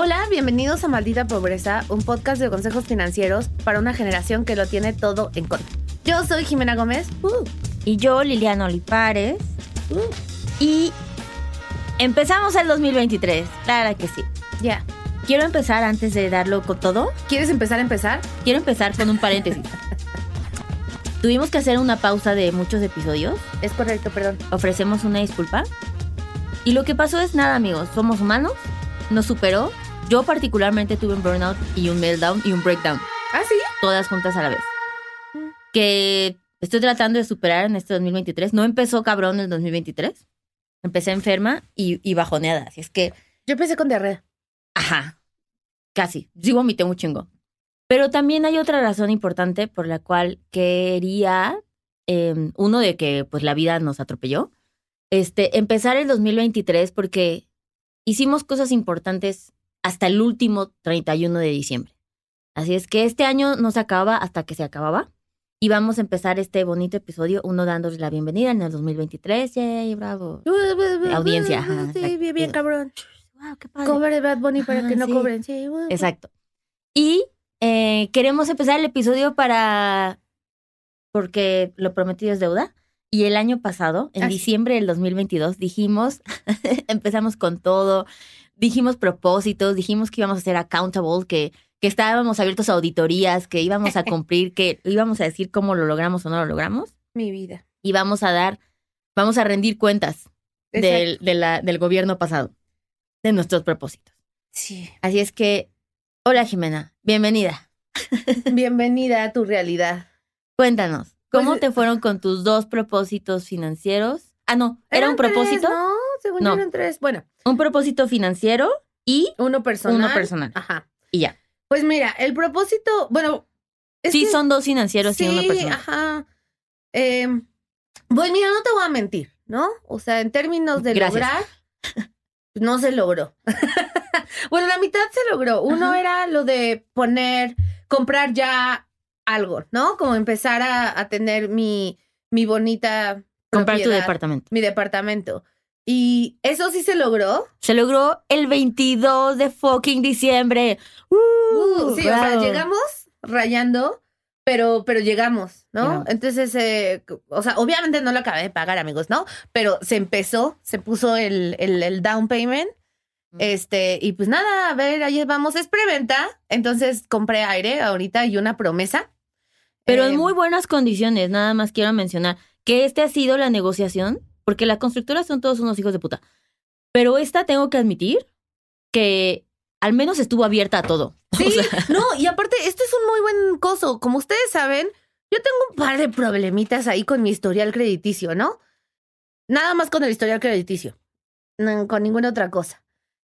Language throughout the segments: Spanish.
Hola, bienvenidos a Maldita Pobreza, un podcast de consejos financieros para una generación que lo tiene todo en contra. Yo soy Jimena Gómez. Uh. Y yo, Liliana Olivares. Uh. Y empezamos el 2023. Claro que sí. Ya. Quiero empezar antes de darlo con todo. ¿Quieres empezar a empezar? Quiero empezar con un paréntesis. Tuvimos que hacer una pausa de muchos episodios. Es correcto, perdón. Ofrecemos una disculpa. Y lo que pasó es nada, amigos. Somos humanos. Nos superó. Yo particularmente tuve un burnout y un meltdown y un breakdown. ¿Ah, sí? Todas juntas a la vez. Que estoy tratando de superar en este 2023. No empezó cabrón el 2023. Empecé enferma y, y bajoneada. Así es que... Yo empecé con diarrea. Ajá. Casi. Sí vomité un chingo. Pero también hay otra razón importante por la cual quería, em, uno de que pues la vida nos atropelló, este, empezar el 2023 porque hicimos cosas importantes hasta el último 31 de diciembre. Así es que este año no se acababa hasta que se acababa. Y vamos a empezar este bonito episodio, uno dándoles la bienvenida en el 2023. ¡Yay, bravo! Audiencia. Ajá, sí, bien, bien, cabrón. Wow, qué padre. Cobre de Bad Bunny para Ajá, que no sí. cobren. Sí, wow. Exacto. Y eh, queremos empezar el episodio para... porque lo prometido es deuda. Y el año pasado, en Ah, sí. diciembre del 2022, dijimos, empezamos con todo, dijimos propósitos, dijimos que íbamos a ser accountable, que, que estábamos abiertos a auditorías, que íbamos a cumplir, que íbamos a decir cómo lo logramos o no lo logramos. Mi vida. Y vamos a dar, vamos a rendir cuentas del, de la- del gobierno pasado, de nuestros propósitos. Sí. Así es que, hola Jimena, bienvenida. Bienvenida a tu realidad. Cuéntanos, ¿cómo Pues, te fueron con tus dos propósitos financieros? Ah, no, ¿era un propósito? tres, no, según No. yo eran tres. Bueno, Un propósito financiero y uno personal. uno personal. Ajá. Y ya. Pues mira, el propósito, bueno. es sí, que- son dos financieros y uno personal. ajá. Eh, pues mira, no te voy a mentir, ¿no? O sea, en términos de Gracias. lograr, no se logró. bueno, la mitad se logró. Uno Ajá. era lo de poner, comprar ya algo, ¿no? Como empezar a, a tener mi, mi bonita Comprar tu departamento. mi departamento. Y eso sí se logró. Se logró el 22 de fucking diciembre. Uh, Uh, sí, o sea, llegamos rayando, pero, pero llegamos, ¿no? Llegamos. Entonces, eh, o sea, obviamente no lo acabé de pagar, amigos, ¿no? Pero se empezó, se puso el, el, el down payment. Mm. Este, y pues nada, a ver, ahí vamos, es preventa. Entonces compré aire ahorita y una promesa. Pero Eh, en muy buenas condiciones, nada más quiero mencionar que este ha sido la negociación, porque las constructoras son todos unos hijos de puta. Pero esta tengo que admitir que al menos estuvo abierta a todo. Sí, O sea, no, y aparte, este es un muy buen coso. Como ustedes saben, yo tengo un par de problemitas ahí con mi historial crediticio, ¿no? Nada más con el historial crediticio. No, con ninguna otra cosa.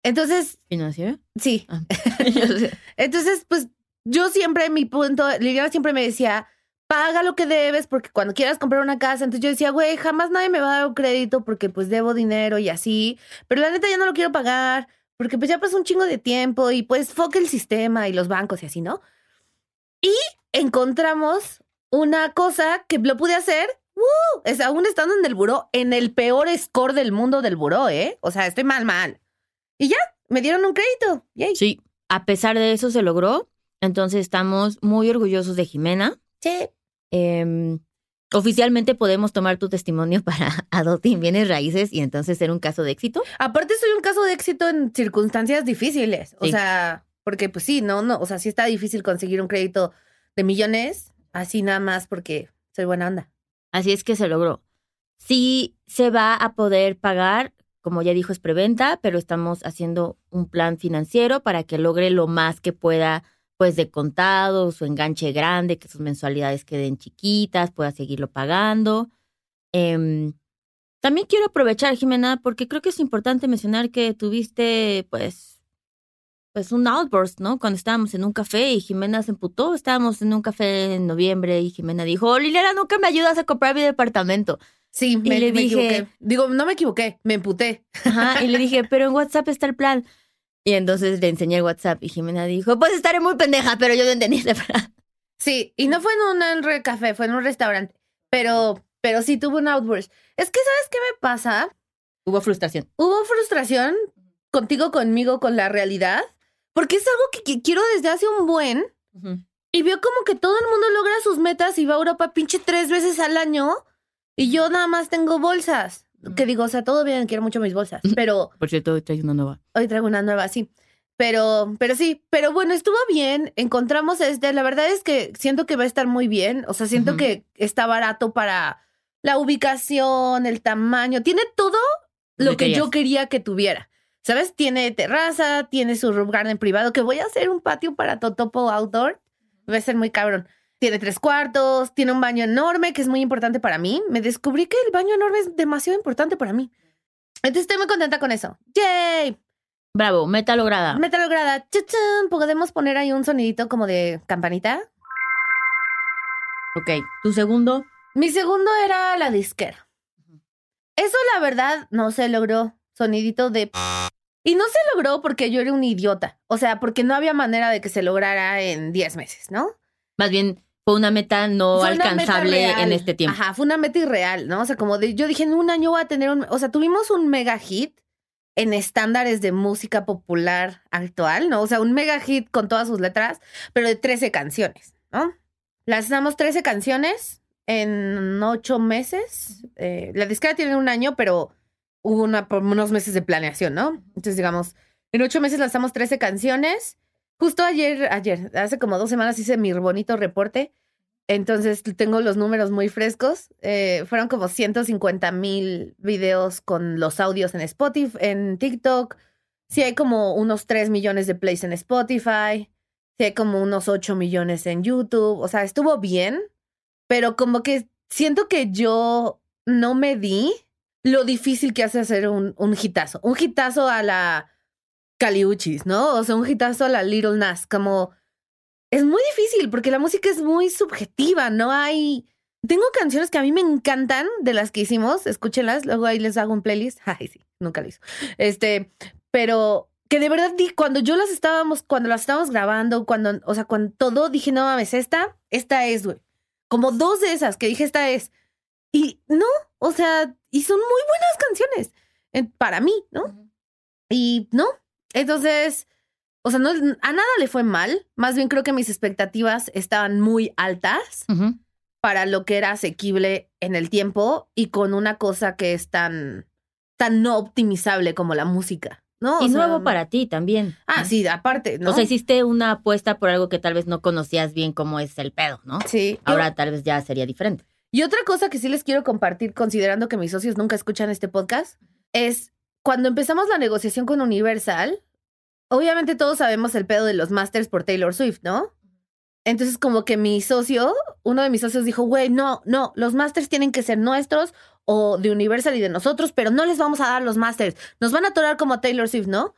Entonces, ¿Financiera? sí. Ah. Entonces, pues yo siempre, mi punto, Liliana siempre me decía, paga lo que debes porque cuando quieras comprar una casa, entonces yo decía, güey, jamás nadie me va a dar un crédito porque pues debo dinero y así, pero la neta ya no lo quiero pagar porque pues ya pasó un chingo de tiempo y pues foca el sistema y los bancos y así, ¿no? Y encontramos una cosa que lo pude hacer, ¡uh! es aún estando en el buró, en el peor score del mundo del buró, ¿eh? O sea, estoy mal, mal. Y ya, me dieron un crédito. Yay. Sí, a pesar de eso se logró. Entonces estamos muy orgullosos de Jimena. Sí. Em, oficialmente podemos tomar tu testimonio para Adopting Bienes Raíces y entonces ser un caso de éxito. Aparte soy un caso de éxito en circunstancias difíciles. O Sí. sea, porque pues sí, no, no, o sea, sí está difícil conseguir un crédito de millones, así nada más porque soy buena onda. Así es que se logró. Sí se va a poder pagar, como ya dijo, es preventa, pero estamos haciendo un plan financiero para que logre lo más que pueda, pues de contado, su enganche grande, que sus mensualidades queden chiquitas, pueda seguirlo pagando. Em, también quiero aprovechar, Jimena, porque creo que es importante mencionar que tuviste, pues, pues un outburst, ¿no? Cuando estábamos en un café y Jimena se emputó, estábamos en un café en noviembre y Jimena dijo, Liliana, nunca me ayudas a comprar mi departamento. Sí, me, le me dije- equivoqué. Digo, no me equivoqué, me emputé. Ajá, y le dije, pero en WhatsApp está el plan. Y entonces le enseñé el WhatsApp y Jimena dijo, pues estaré muy pendeja, pero yo no entendí ese plan. Sí, y no fue en un café, fue en un restaurante. Pero, pero sí tuvo un outburst. Es que, ¿sabes qué me pasa? Hubo frustración. Hubo frustración contigo, conmigo, con la realidad. porque es algo que, que quiero desde hace un buen. Ujú. Y veo como que todo el mundo logra sus metas y va a Europa pinche tres veces al año. Y yo nada más tengo bolsas. Que digo, o sea, todo bien, quiero mucho mis bolsas. Pero Por cierto, traes una nueva. hoy traigo una nueva, sí. Pero, pero sí, pero bueno, estuvo bien. Encontramos este. La verdad es que siento que va a estar muy bien. O sea, siento que está barato para la ubicación, el tamaño. Tiene todo lo que querías. yo quería que tuviera. ¿Sabes? Tiene terraza, tiene su roof garden privado, que voy a hacer un patio para Totopo Outdoor. Va a ser muy cabrón. Tiene tres cuartos, tiene un baño enorme, que es muy importante para mí. Me descubrí que el baño enorme es demasiado importante para mí. Entonces estoy muy contenta con eso. ¡Yay! Bravo, meta lograda. Meta lograda. ¡Chachán! ¿Podemos poner ahí un sonidito como de campanita? Ok, tu segundo. Mi segundo era la disquera. Eso, la verdad, no se logró. Sonidito de. Y no se logró porque yo era un idiota. O sea, porque no había manera de que se lograra en 10 meses, ¿no? Más bien, fue una meta no Fue una meta alcanzable en este tiempo. Ajá, fue una meta irreal, ¿no? O sea, como de, yo dije, en un año voy a tener un, o sea, tuvimos un mega hit en estándares de música popular actual, ¿no? O sea, un mega hit con todas sus letras, pero de 13 canciones, ¿no? Lanzamos 13 canciones en 8 meses. Eh, la disquera tiene un año, pero hubo una, unos meses de planeación, ¿no? Entonces, digamos, en 8 meses lanzamos 13 canciones. Justo ayer, ayer, hace como dos semanas hice mi bonito reporte. Entonces tengo los números muy frescos. Eh, fueron como 150 mil videos con los audios en Spotify, en TikTok. Sí hay como unos 3 millones de plays en Spotify. Sí hay como unos 8 millones en YouTube. O sea, estuvo bien, pero como que siento que yo no me di lo difícil que hace hacer un, un hitazo. Un hitazo a la Caliuchis, ¿no? O sea, un hitazo a la Little Nas, como es muy difícil porque la música es muy subjetiva, no hay... Tengo canciones que a mí me encantan de las que hicimos, escúchenlas, luego ahí les hago un playlist. Ay, sí, nunca lo hizo. Este, pero que de verdad di- cuando yo las estábamos, cuando las estábamos grabando, cuando, o sea, cuando todo dije, no mames, esta, esta es, güey. Como dos de esas que dije, esta es. Y no, o sea, y son muy buenas canciones para mí, ¿no? Y no. Entonces, o sea, no, a nada le fue mal. Más bien creo que mis expectativas estaban muy altas para lo que era asequible en el tiempo y con una cosa que es tan, tan no optimizable como la música, ¿no? O Y sea, nuevo para ti también. Ah, ¿no? sí, aparte, ¿no? O sea, hiciste una apuesta por algo que tal vez no conocías bien cómo es el pedo, ¿no? sí. Ahora tal vez ya sería diferente. Y otra cosa que sí les quiero compartir, considerando que mis socios nunca escuchan este podcast, es cuando empezamos la negociación con Universal, obviamente todos sabemos el pedo de los masters por Taylor Swift, ¿no? Entonces como que mi socio, uno de mis socios dijo, güey, no, no, los masters tienen que ser nuestros o de Universal y de nosotros, pero no les vamos a dar los masters, nos van a atorar como Taylor Swift, ¿no?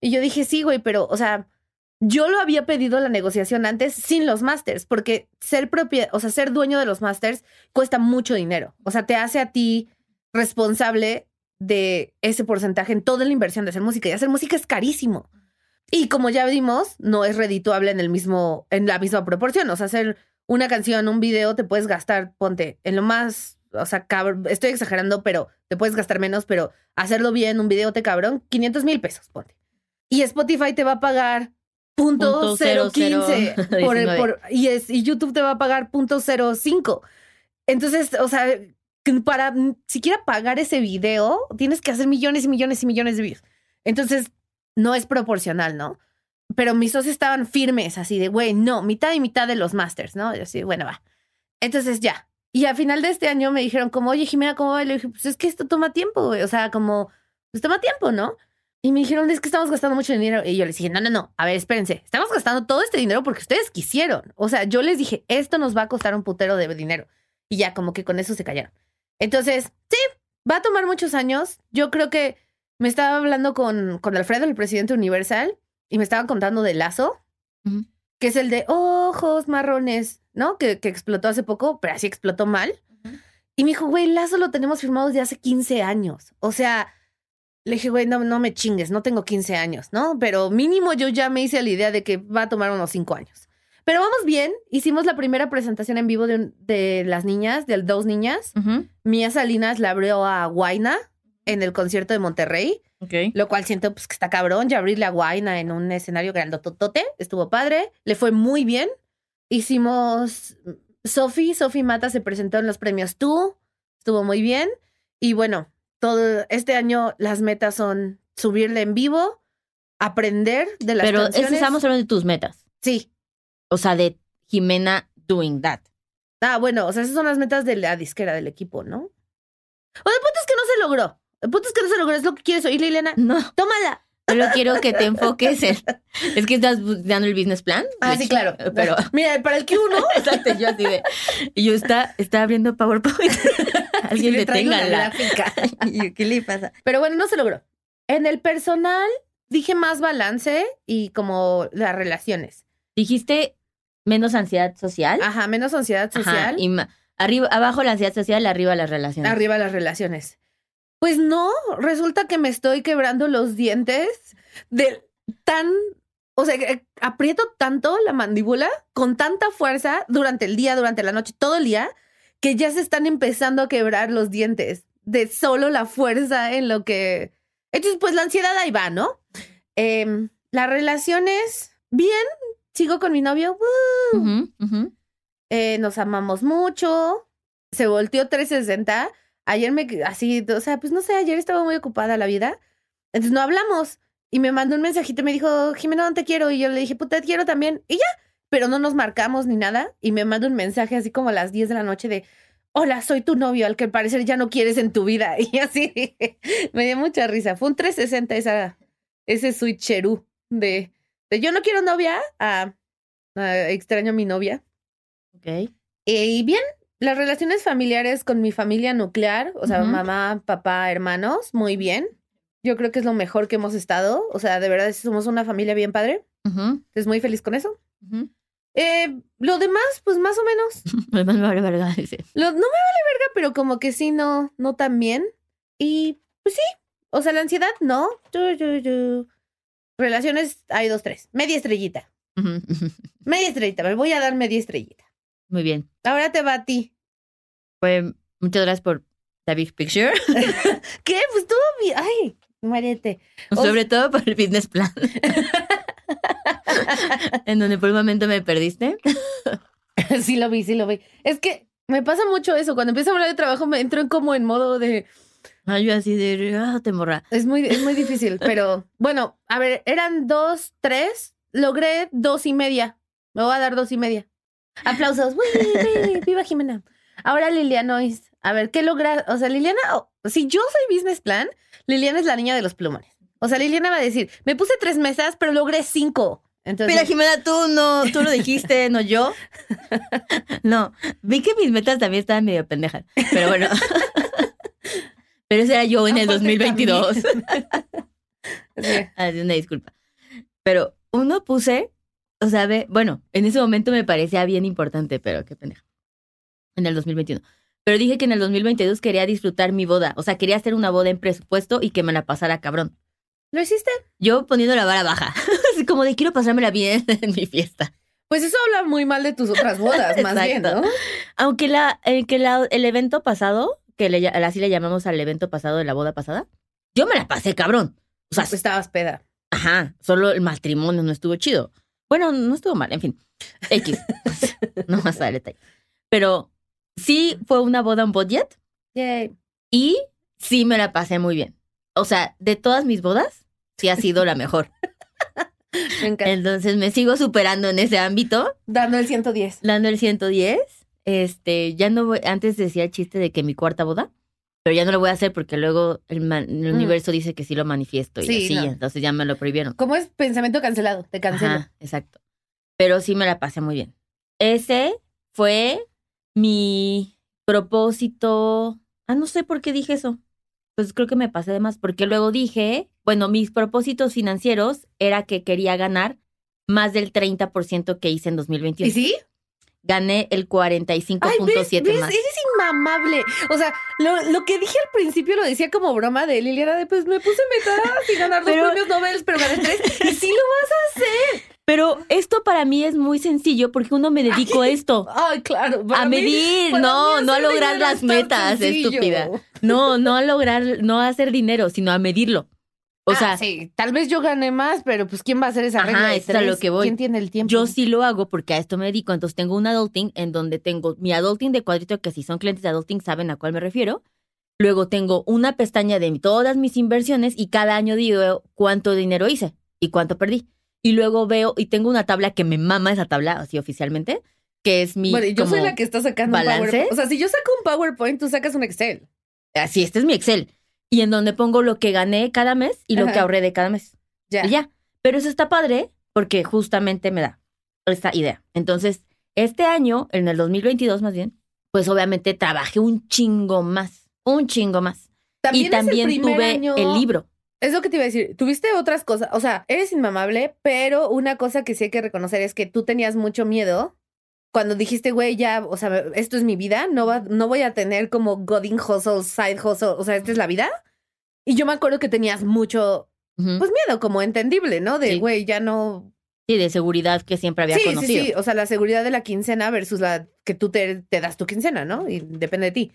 Y yo dije, sí, güey, pero, o sea, yo lo había pedido la negociación antes sin los masters, porque ser propia, o sea, ser dueño de los masters cuesta mucho dinero. O sea, te hace a ti responsable de ese porcentaje en toda la inversión de hacer música. Y hacer música es carísimo. Y como ya vimos, no es redituable en el mismo, en la misma proporción. O sea, hacer una canción, un video, te puedes gastar, ponte, en lo más, o sea, cabrón, estoy exagerando, pero te puedes gastar menos, pero hacerlo bien, un video te cabrón, 500 mil pesos, ponte. Y Spotify te va a pagar punto Punto cero cero cero quince por el- 19. por- y, es, y YouTube te va a pagar punto cero cinco. Entonces, o sea, para siquiera pagar ese video, tienes que hacer millones y millones y millones de views. Entonces, no es proporcional, ¿no? Pero mis socios estaban firmes, así de, güey, no, mitad y mitad de los masters, ¿no? Y así, bueno, va. Entonces, ya. Y a final de este año me dijeron como, oye, Jimena, ¿cómo va? Y le dije, pues es que esto toma tiempo, güey. O sea, como, pues toma tiempo, ¿no? Y me dijeron, es que estamos gastando mucho dinero. Y yo les dije, no, no, no, a ver, espérense, estamos gastando todo este dinero porque ustedes quisieron. O sea, yo les dije, esto nos va a costar un putero de dinero. Y ya, como que con eso se callaron. Entonces, sí, va a tomar muchos años. Yo creo que me estaba hablando con, con Alfredo, el presidente Universal, y me estaban contando de Lazo, que es el de ojos marrones, ¿no? Que, que explotó hace poco, pero así explotó mal. Y me dijo, güey, Lazo lo tenemos firmado desde hace 15 años. O sea, le dije, güey, no, no me chingues, no tengo 15 años, ¿no? Pero mínimo yo ya me hice la idea de que va a tomar unos 5 años. Pero vamos bien, hicimos la primera presentación en vivo de, un- de las niñas, de dos niñas. Mía Salinas le abrió a Guaina en el concierto de Monterrey, lo cual siento pues, que está cabrón. Ya abrir la guaina en un escenario grandototote, estuvo padre, le fue muy bien. Hicimos. Sofi, Sofi Mata se presentó en los premios Tú, estuvo muy bien. Y bueno, todo este año las metas son subirle en vivo, aprender de las Pero canciones. estamos hablando de tus metas. Sí. O sea, de Jimena doing that. Ah, bueno, o sea, esas son las metas de la disquera del equipo, ¿no? O el punto es que no se logró. El punto es que no se logró, es lo que quieres oír, Liliana. No, Tómala. solo quiero que te enfoques en. Es que estás dando el business plan. Ah, sí, claro. Pero. Mira, para el Q1. Exacto, yo así de. Y yo está, está abriendo PowerPoint. Alguien deténgala. gráfica. Y yo, ¿Qué le pasa? Pero bueno, no se logró. En el personal dije más balance y como las relaciones. Dijiste menos ansiedad social. Ajá, menos ansiedad Ajá, social. y ma- arriba, abajo la ansiedad social, arriba las relaciones. Arriba las relaciones. Pues no, resulta que me estoy quebrando los dientes de tan, o sea, que aprieto tanto la mandíbula con tanta fuerza durante el día, durante la noche, todo el día, que ya se están empezando a quebrar los dientes de solo la fuerza en lo que... Entonces, pues la ansiedad ahí va, ¿no? Em, las relaciones, bien, sigo con mi novio. Eh, nos amamos mucho, se volteó 360. Ayer me, así, o sea, pues no sé, ayer estaba muy ocupada la vida. Entonces no hablamos. Y me mandó un mensajito y me dijo, Jimena, no te quiero. Y yo le dije, puta, te quiero también. Y ya, pero no nos marcamos ni nada. Y me mandó un mensaje así como a las 10 de la noche de, hola, soy tu novio, al que al parecer ya no quieres en tu vida. Y así, me dio mucha risa. Fue un 360 esa, ese switcheroo de, de yo no quiero novia a, a extraño a mi novia. Ok. Eh, Y bien, las relaciones familiares con mi familia nuclear, o sea, mamá, papá, hermanos, muy bien. Yo creo que es lo mejor que hemos estado. O sea, de verdad somos una familia bien padre. Estoy muy feliz con eso. Eh, lo demás, pues más o menos. Me vale verga, dice. Lo- no me vale verga, pero como que sí, no, no tan bien. Y pues sí. O sea, la ansiedad, no. Relaciones, hay dos, tres. Media estrellita. Media estrellita. Me voy a dar media estrellita. Muy bien. Ahora te va a ti. Pues muchas gracias por the big picture. ¿Qué? Pues todo bien. Ay, muérete. O- Sobre todo por el business plan. en donde por un momento me perdiste. sí lo vi, sí lo vi. Es que me pasa mucho eso. Cuando empiezo a hablar de trabajo me entro en como en modo de... Ay, yo así de, ah, te morra. Es muy, es muy difícil, pero bueno, a ver, eran dos, tres. Logré dos y media. Me voy a dar dos y media. Aplausos. ¡Uy, uy, ¡Viva Jimena! Ahora Lilianois. A ver, ¿qué logra? O sea, Liliana, oh, si yo soy business plan, Liliana es la niña de los plumones. O sea, Liliana va a decir, me puse tres mesas, pero logré cinco. Entonces, Mira, Jimena, tú no, tú lo dijiste, no yo. No, vi que mis metas también estaban medio pendejas. Pero bueno. Pero ese era yo en el Aparte 2022. sí. Ah, sí, una disculpa. Pero uno puse, o sea, ve, bueno, en ese momento me parecía bien importante, pero qué pendeja. En el 2021. Pero dije que en el 2022 quería disfrutar mi boda. O sea, quería hacer una boda en presupuesto y que me la pasara cabrón. ¿Lo hiciste? Yo poniendo la vara baja. Así como de quiero pasármela bien en mi fiesta. Pues eso habla muy mal de tus otras bodas, más bien. ¿no? Aunque la, eh, que la- el evento pasado, que le, así le llamamos al evento pasado de la boda pasada, yo me la pasé cabrón. O sea, Pues estabas peda. Ajá, solo el matrimonio no estuvo chido. Bueno, no estuvo mal, en fin. X. no más a detalle. Pero sí fue una boda en budget Yay. y sí me la pasé muy bien. O sea, de todas mis bodas, sí ha sido la mejor. Me encanta. Entonces me sigo superando en ese ámbito, Dando el 110. dando el 110. Este, ya no voy, antes decía el chiste de que mi cuarta boda, pero ya no lo voy a hacer porque luego el, ma- el Mm. universo dice que sí lo manifiesto y Sí, así, no. entonces ya me lo prohibieron. ¿Cómo es pensamiento cancelado? Te cancelo. Ajá, exacto. Pero sí me la pasé muy bien. Ese fue mi propósito. Ah, no sé por qué dije eso. Pues creo que me pasé de más, porque luego dije, bueno, mis propósitos financieros era que quería ganar más del 30% que hice en 2021. ¿Y sí? Gané el Ay, ¿ves? 45.7 ¿ves? más. Eres inmamable. O sea, lo, lo que dije al principio lo decía como broma de Liliana de pues me puse metas y ganar dos Pero- premios Nobel, pero gané tres. Y sí lo vas a hacer. Pero esto para mí es muy sencillo porque uno me dedico a esto. Ay, claro. para A mí- medir, para no, mí no a lograr las metas, sencillo. estúpida. No, no a lograr, no a hacer dinero, sino a medirlo. O Ah, sea, sí, tal vez yo gane más, pero pues ¿quién va a hacer esa Ajá, regla de eso es a lo tres? que voy. ¿Quién tiene el tiempo? yo sí lo hago porque a esto me dedico. Entonces tengo un adulting en donde tengo mi adulting de cuadrito, que si son clientes de adulting saben a cuál me refiero. Luego tengo una pestaña de todas mis inversiones y cada año digo cuánto dinero hice y cuánto perdí. Y luego veo, y tengo una tabla que me mama esa tabla, así oficialmente, que es mi. Bueno, yo soy la que está sacando un balance. PowerPoint. O sea, si yo saco un PowerPoint, tú sacas un Excel. Así, este es mi Excel. Y en donde pongo lo que gané cada mes y lo Ajá. que ahorré de cada mes. Ya. Y ya. Pero eso está padre porque justamente me da esta idea. Entonces, este año, en el 2022 más bien, pues obviamente trabajé un chingo más, un chingo más. También y el también tuve año- el libro. Es lo que te iba a decir. Tuviste otras cosas. O sea, eres inmamable, pero una cosa que sí hay que reconocer es que tú tenías mucho miedo cuando dijiste, güey, ya, o sea, esto es mi vida. No, va, no voy a tener como Godin hustle, side hustle. O sea, esta es la vida. Y yo me acuerdo que tenías mucho, Ujú. pues miedo, como entendible, ¿no? De, Sí. güey, ya no. Sí, de seguridad que siempre había Sí, sí, conocido. sí. O sea, la seguridad de la quincena versus la que tú te, te das tu quincena, ¿no? Y depende de ti.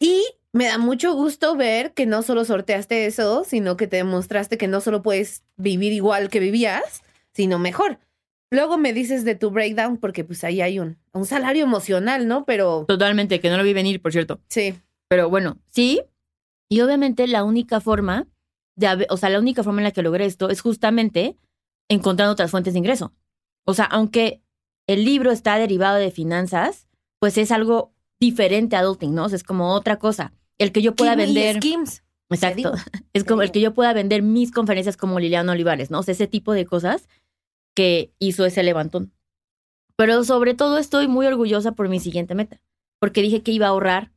Y me da mucho gusto ver que no solo sorteaste eso, sino que te demostraste que no solo puedes vivir igual que vivías, sino mejor. Luego me dices de tu breakdown, porque pues ahí hay un, un salario emocional, ¿no? Pero Totalmente, que no lo vi venir, por cierto. sí. Pero bueno, sí. Y obviamente la única forma de, o sea, la única forma en la que logré esto es justamente encontrando otras fuentes de ingreso. O sea, aunque el libro está derivado de finanzas, pues es algo diferente a adulting, ¿no? O sea, es como otra cosa. El que yo pueda vender. Skims. Exacto. Es como el que yo pueda vender mis conferencias como Liliana Olivares, ¿no? O sea, ese tipo de cosas que hizo ese levantón. Pero sobre todo estoy muy orgullosa por mi siguiente meta, porque dije que iba a ahorrar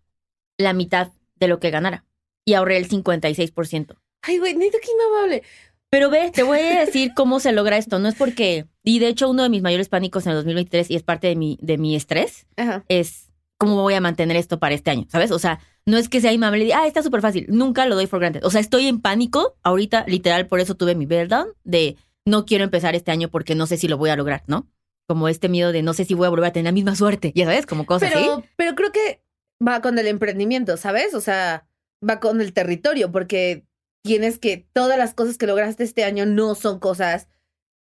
la mitad de lo que ganara y ahorré el 56%. Ay, güey, neta, qué inmamable. Pero ve, te voy a decir cómo se logra esto. No es porque, y de hecho uno de mis mayores pánicos en el 2023 y es parte de mi, de mi estrés, Ajá. es cómo voy a mantener esto para este año, ¿sabes? O sea, no es que sea inmamable y diga, ah, está súper fácil. Nunca lo doy for granted. O sea, estoy en pánico. Ahorita, literal, por eso tuve mi meltdown de no quiero empezar este año porque no sé si lo voy a lograr, ¿no? Como este miedo de no sé si voy a volver a tener la misma suerte, ya sabes, como cosas así. Pero, pero creo que va con el emprendimiento, ¿sabes? O sea, va con el territorio, porque tienes que, todas las cosas que lograste este año no son cosas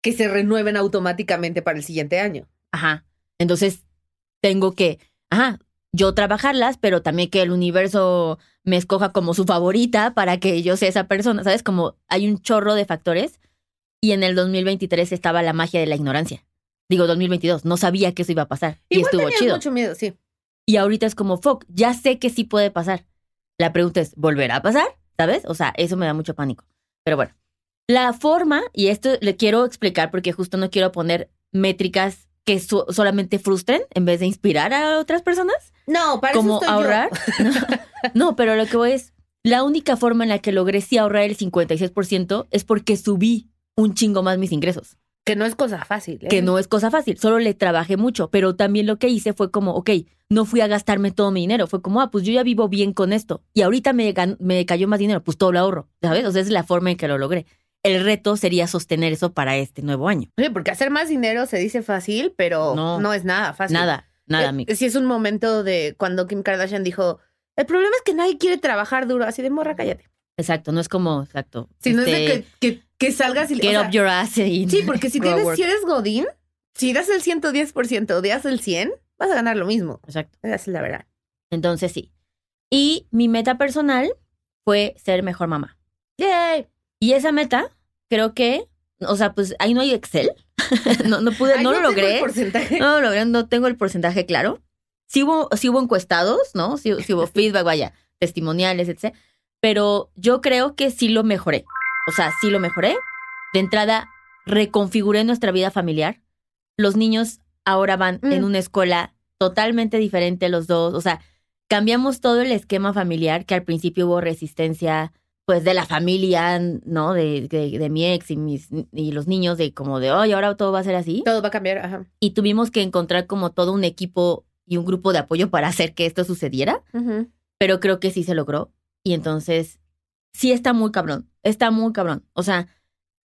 que se renueven automáticamente para el siguiente año. Ajá. Entonces, tengo que, ajá, yo trabajarlas, pero también que el universo me escoja como su favorita para que yo sea esa persona, ¿sabes? Como hay un chorro de factores y en el 2023 estaba la magia de la ignorancia. Digo, 2022, no sabía que eso iba a pasar y Igual estuvo tenías chido. mucho miedo, sí. Y ahorita es como, fuck, ya sé que sí puede pasar. La pregunta es, ¿volverá a pasar? ¿Sabes? O sea, eso me da mucho pánico. Pero bueno, la forma, y esto le quiero explicar porque justo no quiero poner métricas que so- solamente frustren en vez de inspirar a otras personas, No, para eso como estoy yo. ahorrar. No, no, pero lo que voy es, la única forma en la que logré sí ahorrar el 56% es porque subí un chingo más mis ingresos Que no es cosa fácil. ¿eh? que no es cosa fácil, solo le trabajé mucho, pero también lo que hice fue como, ok, no fui a gastarme todo mi dinero, fue como, ah, pues yo ya vivo bien con esto y ahorita me, me cayó más dinero, pues todo lo ahorro, ¿sabes? O sea, es la forma en que lo logré. El reto sería sostener eso para este nuevo año. Oye, porque hacer más dinero se dice fácil, pero no, No. es nada fácil. Nada, nada, Eh, amigo. Sí, es un momento de cuando Kim Kardashian dijo: El problema es que nadie quiere trabajar duro, así de morra, cállate. Exacto, no es como, exacto. Si no es de este, que, que, que salgas y. o Get sea, up your ass y Sí, porque si tienes, si eres Godín, si das el 110% o das el 100, vas a ganar lo mismo. Exacto. Esa es la verdad. Entonces sí. Y mi meta personal fue ser mejor mamá. ¡Yay! Y esa meta, creo que, o sea, pues ahí no hay Excel. no, no pude, Ay, no lo tengo el logré. No, lo logré, no tengo el porcentaje claro. Sí hubo, sí hubo encuestados, ¿no? Sí, sí hubo feedback, vaya, testimoniales, etc. Pero yo creo que sí lo mejoré. O sea, sí lo mejoré. De entrada, reconfiguré nuestra vida familiar. Los niños ahora van Mm. en una escuela totalmente diferente los dos. O sea, cambiamos todo el esquema familiar que al principio hubo resistencia, pues de la familia, ¿no? De, de, de mi ex y, mis, y los niños, de como de, oye, ahora todo va a ser así Todo va a cambiar. Ajá. y tuvimos que encontrar como todo un equipo y un grupo de apoyo para hacer que esto sucediera, Ujú. pero creo que sí se logró. Y entonces, sí está muy cabrón, está muy cabrón. O sea,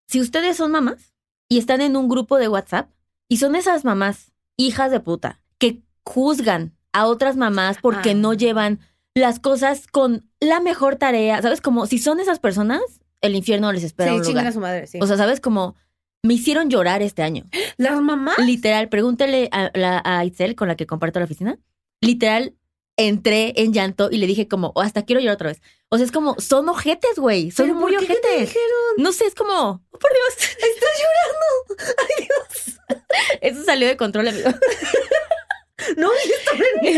si ustedes son mamás, y están en un grupo de WhatsApp y son esas mamás, hijas de puta, que juzgan a otras mamás porque Ah. no llevan las cosas con la mejor tarea. ¿Sabes? Como si son esas personas, el infierno les espera Sí, un chingan lugar. a su madre, sí. O sea, ¿sabes? Como me hicieron llorar este año. las mamás. Literal, pregúntale a, la, a Itzel con la que comparto la oficina. Literal, entré en llanto y le dije como, "Oh, hasta quiero llorar otra vez. O sea, es como, son ojetes, güey. Son ¿Pero muy por qué? ¿Qué te ojetes. dijeron? No sé, es como, oh, por Dios. Estás llorando. Ay, Dios. Eso salió de control, amigo. No,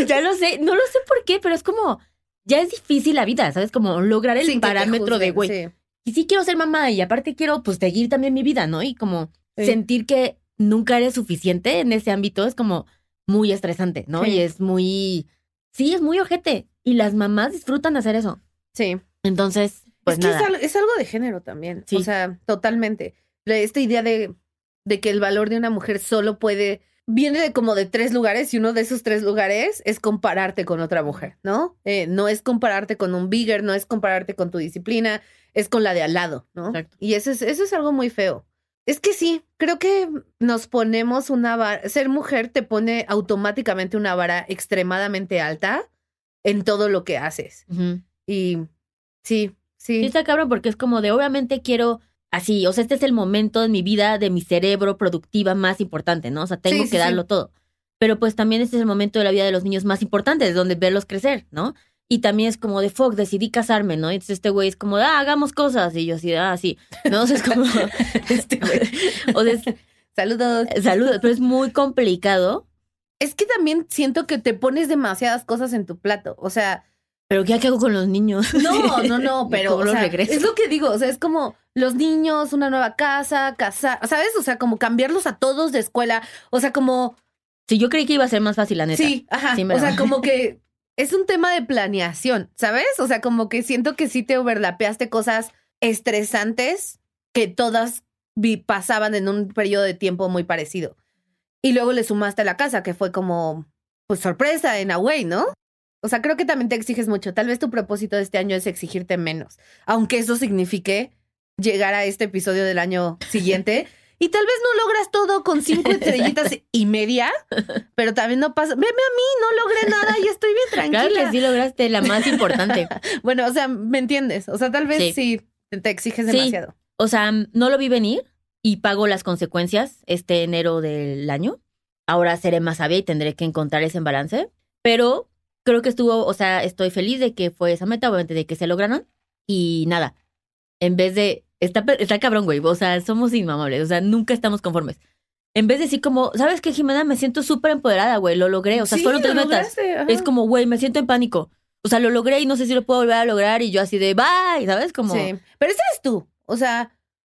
ya lo sé, no lo sé por qué, pero es como, ya es difícil la vida, ¿sabes? Como lograr el Sin parámetro de, güey, sí. y sí quiero ser mamá y aparte quiero, pues, seguir también mi vida, ¿no? Y como Sí. sentir que nunca eres suficiente en ese ámbito es como muy estresante, ¿no? Sí. Y es muy, sí, es muy ojete. Y las mamás disfrutan hacer eso. Sí. Entonces, pues es que nada. es, es algo de género también. Sí. O sea, totalmente. Esta idea de, de que el valor de una mujer solo puede. Viene de como de tres lugares y uno de esos tres lugares es compararte con otra mujer, ¿no? Eh, no es compararte con un bigger, no es compararte con tu disciplina, es con la de al lado, ¿no? Exacto. Y eso es, eso es algo muy feo. Es que sí, creo que nos ponemos una vara, ser mujer te pone automáticamente una vara extremadamente alta en todo lo que haces. Y sí, Sí, sí. está cabrón porque es como de, obviamente quiero así, o sea, este es el momento en mi vida de mi cerebro productiva más importante, ¿no? O sea, tengo Sí, que sí, sí. darlo todo. Pero pues también este es el momento de la vida de los niños más importantes, donde verlos crecer, ¿no? Y también es como de, fuck, decidí casarme, ¿no? Y entonces este güey es como de, ah, hagamos cosas. Y yo así, ah, sí. ¿No? O sea, es como, este güey. O sea, es- Saludos. saludos, pero es muy complicado. Es que también siento que te pones demasiadas cosas en tu plato. O sea, Pero ¿qué hago con los niños? no, no, no, pero ¿Cómo o sea, regreso? es lo que digo. O sea, es como los niños, una nueva casa, casar, ¿sabes? O sea, como cambiarlos a todos de escuela. O sea, como Sí, yo creí que iba a ser más fácil, la neta. Sí, ajá. Sí o sea, como que es un tema de planeación, ¿sabes? O sea, como que siento que sí te overlapeaste cosas estresantes que todas pasaban en un periodo de tiempo muy parecido. Y luego le sumaste a la casa, que fue como, pues sorpresa en Away, ¿no? O sea, creo que también te exiges mucho. Tal vez tu propósito de este año es exigirte menos, aunque eso signifique llegar a este episodio del año siguiente. Y tal vez no logras todo con cinco estrellitas y media, pero también no pasa. Veme a mí, no logré nada y estoy bien tranquila. Claro que sí lograste la más importante. Bueno, o sea, ¿me entiendes? O sea, tal vez Sí. sí, te- exiges Sí. demasiado. O sea, no lo vi venir y pago las consecuencias este enero del año. Ahora seré más sabia y tendré que encontrar ese balance. Pero creo que estuvo, o sea, estoy feliz de que fue esa meta, obviamente de que se lograron. Y nada, en vez de, está, está cabrón, güey, o sea, somos inmamables, o sea, nunca estamos conformes. En vez de decir como, ¿sabes qué, Jimena? Me siento súper empoderada, güey, lo logré. O sea, Sí, fueron tres lo metas. Es como, güey, me siento en pánico. O sea, lo logré y no sé si lo puedo volver a lograr. Y yo así de, bye, ¿sabes? Como, Sí. Pero ese eres tú. O sea,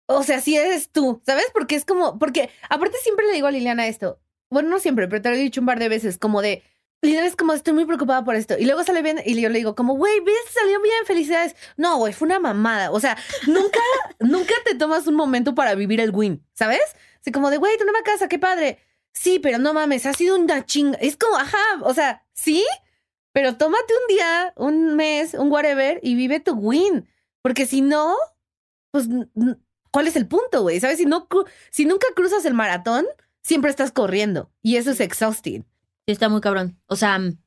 o sea, sí eres tú, ¿sabes? Porque es como, porque aparte siempre le digo a Liliana esto. Bueno, no siempre, pero te lo he dicho un par de veces, como de, Liliana es como, estoy muy preocupada por esto. Y luego sale bien, y yo le digo, como, güey, ves, salió bien, felicidades. No, güey, fue una mamada. O sea, nunca, nunca te tomas un momento para vivir el win, ¿sabes? Así como de, güey, tu nueva casa, qué padre. Sí, pero no mames, ha sido una chinga. Es como, ajá, o sea, sí, pero tómate un día, un mes, un whatever y vive tu win. Porque si no, pues, ¿cuál es el punto, güey? ¿Sabes? Si, no, si nunca cruzas el maratón, siempre estás corriendo. Y eso es exhausting. Sí está muy cabrón. O sea, mm,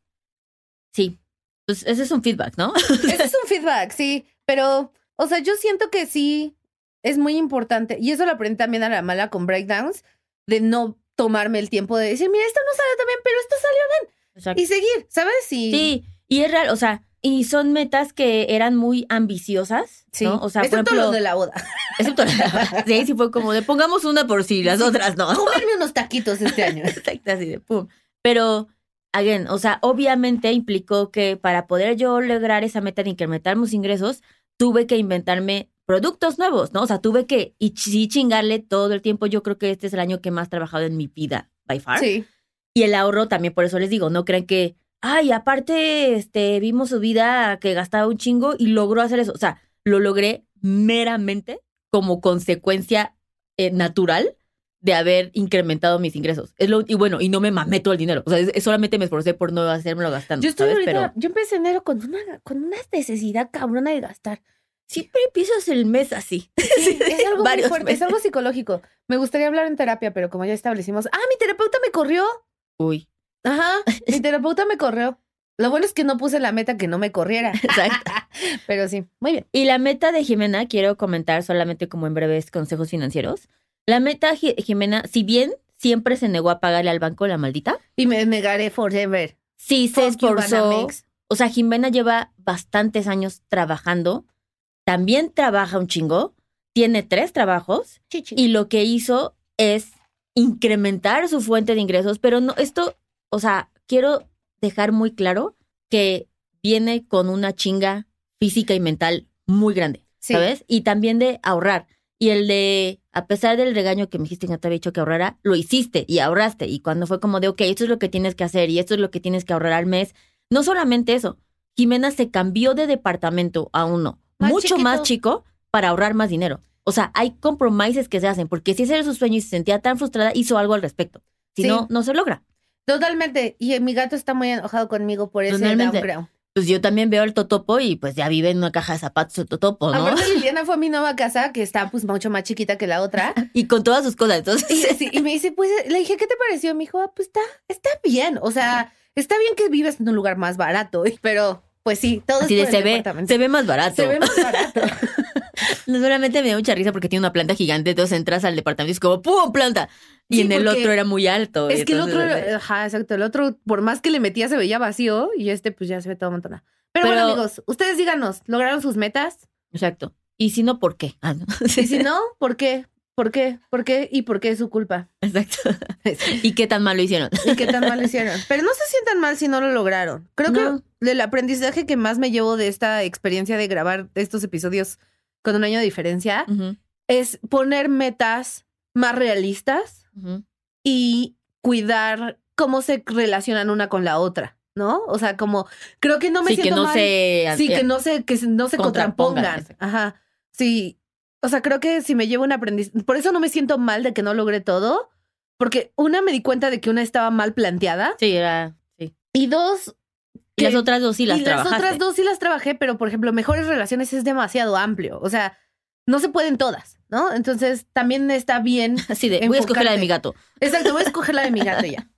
sí. Pues ese es un feedback, ¿no? Ese es un feedback, sí. Pero, o sea, yo siento que sí es muy importante. Y eso lo aprendí también a la mala con breakdowns, de no tomarme el tiempo de decir, mira, esto no salió tan bien, pero esto salió Exacto. y seguir, ¿sabes? Y, Sí, y es real, o sea, y son metas que eran muy ambiciosas, sí. ¿no? O sea, por Excepto ejemplo, lo de la boda. excepto la, sí, sí fue como de pongamos una por si las otras no. Comerme unos taquitos este año. Exacto, así de pum. Pero, again, o sea, obviamente implicó que para poder yo lograr esa meta de incrementar mis ingresos, tuve que inventarme productos nuevos, ¿no? O sea, tuve que y sí chingarle todo el tiempo. Yo creo que este es el año que más he trabajado en mi vida, by far. Sí. Y el ahorro también, por eso les digo, no crean que, ay, aparte, este, vimos su vida que gastaba un chingo y logró hacer eso. O sea, lo logré meramente como consecuencia eh, natural de haber incrementado mis ingresos. Es lo, y bueno, y no me mamé todo el dinero. O sea, es- es solamente me esforcé por no hacérmelo gastando. Yo estoy ¿sabes? ahorita, Pero yo empecé enero con una, con una necesidad cabrona de gastar. Siempre empiezas el mes así. Sí, es algo muy fuerte, meses. es algo psicológico. Me gustaría hablar en terapia, pero como ya establecimos, ah, mi terapeuta me corrió. Uy, Ajá, mi terapeuta me corrió. Lo bueno es que no puse la meta que no me corriera. exacto. Pero sí, muy bien. Y la meta de Jimena, quiero comentar solamente como en breves consejos financieros. La meta, Ji- Jimena, si bien siempre se negó a pagarle al banco la maldita, Y me negaré forever. sí se esforzó. O sea, Jimena lleva bastantes años trabajando. También trabaja un chingo. Tiene tres trabajos. Chichi. Y lo que hizo es incrementar su fuente de ingresos. Pero no, esto, o sea, quiero dejar muy claro que viene con una chinga física y mental muy grande. Sí. ¿sabes? Y también de ahorrar. Y el de, a pesar del regaño que me dijiste que no te había dicho que ahorrara, lo hiciste y ahorraste. Y cuando fue como de, ok, esto es lo que tienes que hacer y esto es lo que tienes que ahorrar al mes. No solamente eso, Jimena se cambió de departamento a uno Más mucho más chico para ahorrar más dinero. O sea, hay compromises que se hacen, porque si ese era su sueño y se sentía tan frustrada, hizo algo al respecto. Si Sí. no, no se logra. Totalmente. Y mi gato está muy enojado conmigo por ese Totalmente. Pues yo también veo el totopo y pues ya vive en una caja de zapatos el totopo, ¿no? Aparte, Liliana fue a mi nueva casa, que está pues mucho más chiquita que la otra. Y con todas sus cosas. Entonces, Y, sí, y me dice, pues, le dije, ¿qué te pareció? Me dijo, ah, pues está, está bien. O sea, está bien que vives en un lugar más barato, pero pues sí, todo así es de por el se ve, se ve más barato. Se ve más barato. No, Solamente me da mucha risa porque tiene una planta gigante, entonces entras al departamento y es como ¡pum! planta. Y Sí, en el otro era muy alto. es que el otro, era- ajá, exacto, el otro, por más que le metía, se veía vacío y este pues ya se ve todo amontonado. Pero, Pero- bueno, amigos, ustedes díganos, ¿lograron sus metas? Exacto. Y si no, ¿por qué? Ah, no. Y si no, ¿por qué? ¿Por qué? ¿Por qué? ¿Y por qué es su culpa? Exacto. ¿Y qué tan mal lo hicieron? ¿Y qué tan mal lo hicieron? Pero no se sientan mal si no lo lograron. Creo No. que el aprendizaje que más me llevo de esta experiencia de grabar estos episodios con un año de diferencia es poner metas más realistas y cuidar cómo se relacionan una con la otra, ¿no? O sea, como creo que no me sí, que siento no mal. se... Sí, que no se, que no se Contrapongan. Ajá. Sí. O sea, creo que si me llevo un aprendizaje. Por eso no me siento mal de que no logré todo. Porque una me di cuenta de que una estaba mal planteada. Sí, era... Sí. Y dos. Y que- las otras dos sí las y las otras dos sí las trabajé, pero por ejemplo, mejores relaciones es demasiado amplio. O sea, no se pueden todas, ¿no? Entonces también está bien. Así de, voy a escoger la de mi gato. Exacto, voy a escoger la de mi gato ya.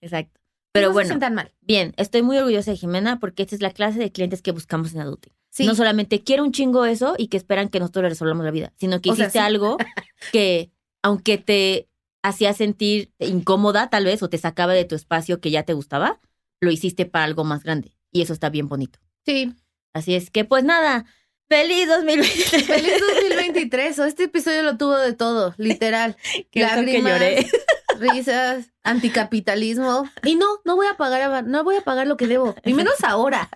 Exacto. Pero no bueno, se sientan mal. bien, estoy muy orgullosa de Jimena porque esta es la clase de clientes que buscamos en Adulting. Sí. No solamente quiero un chingo eso y que esperan que nosotros le resolvamos la vida, sino que O sea, hiciste sí. algo que, aunque te hacía sentir incómoda tal vez o te sacaba de tu espacio que ya te gustaba, lo hiciste para algo más grande. Y eso está bien bonito. Sí. Así es que, pues nada, feliz 2023. Feliz 2023. O este episodio lo tuvo de todo, literal. Que Lágrimas, lloré. risas, anticapitalismo. Y no, no voy a pagar, no voy a pagar lo que debo. Y menos ahora.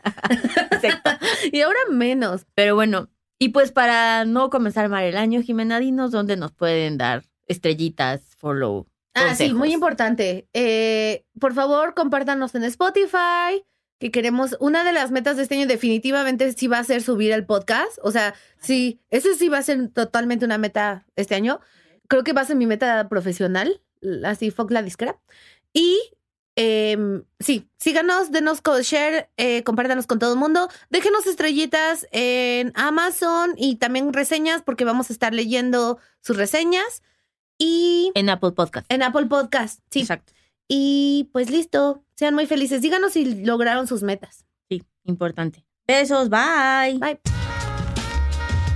Exacto. Y ahora menos. Pero bueno, y pues para no comenzar mal el año, Jimena, dinos dónde nos pueden dar estrellitas, follow. Ah, sí, muy importante. Eh, por favor, compártanos en Spotify. Que queremos, una de las metas de este año definitivamente sí va a ser subir el podcast. O sea, sí, eso sí va a ser totalmente una meta este año. Creo que va a ser mi meta profesional, así, fuck la discra. Y em, sí, síganos, denos share, eh, compártanos con todo el mundo. Déjenos estrellitas en Amazon y también reseñas porque vamos a estar leyendo sus reseñas. Y En Apple Podcast. en Apple Podcast, sí. Exacto. Y pues listo, sean muy felices. Díganos si lograron sus metas. Sí, importante. Besos, bye. Bye.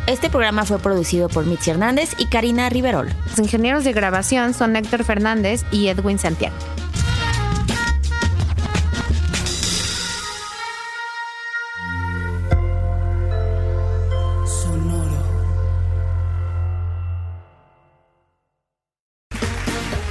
Este programa fue producido por Mitzi Hernández y Karina Riverol. Los ingenieros de grabación son Héctor Fernández y Edwin Santiago.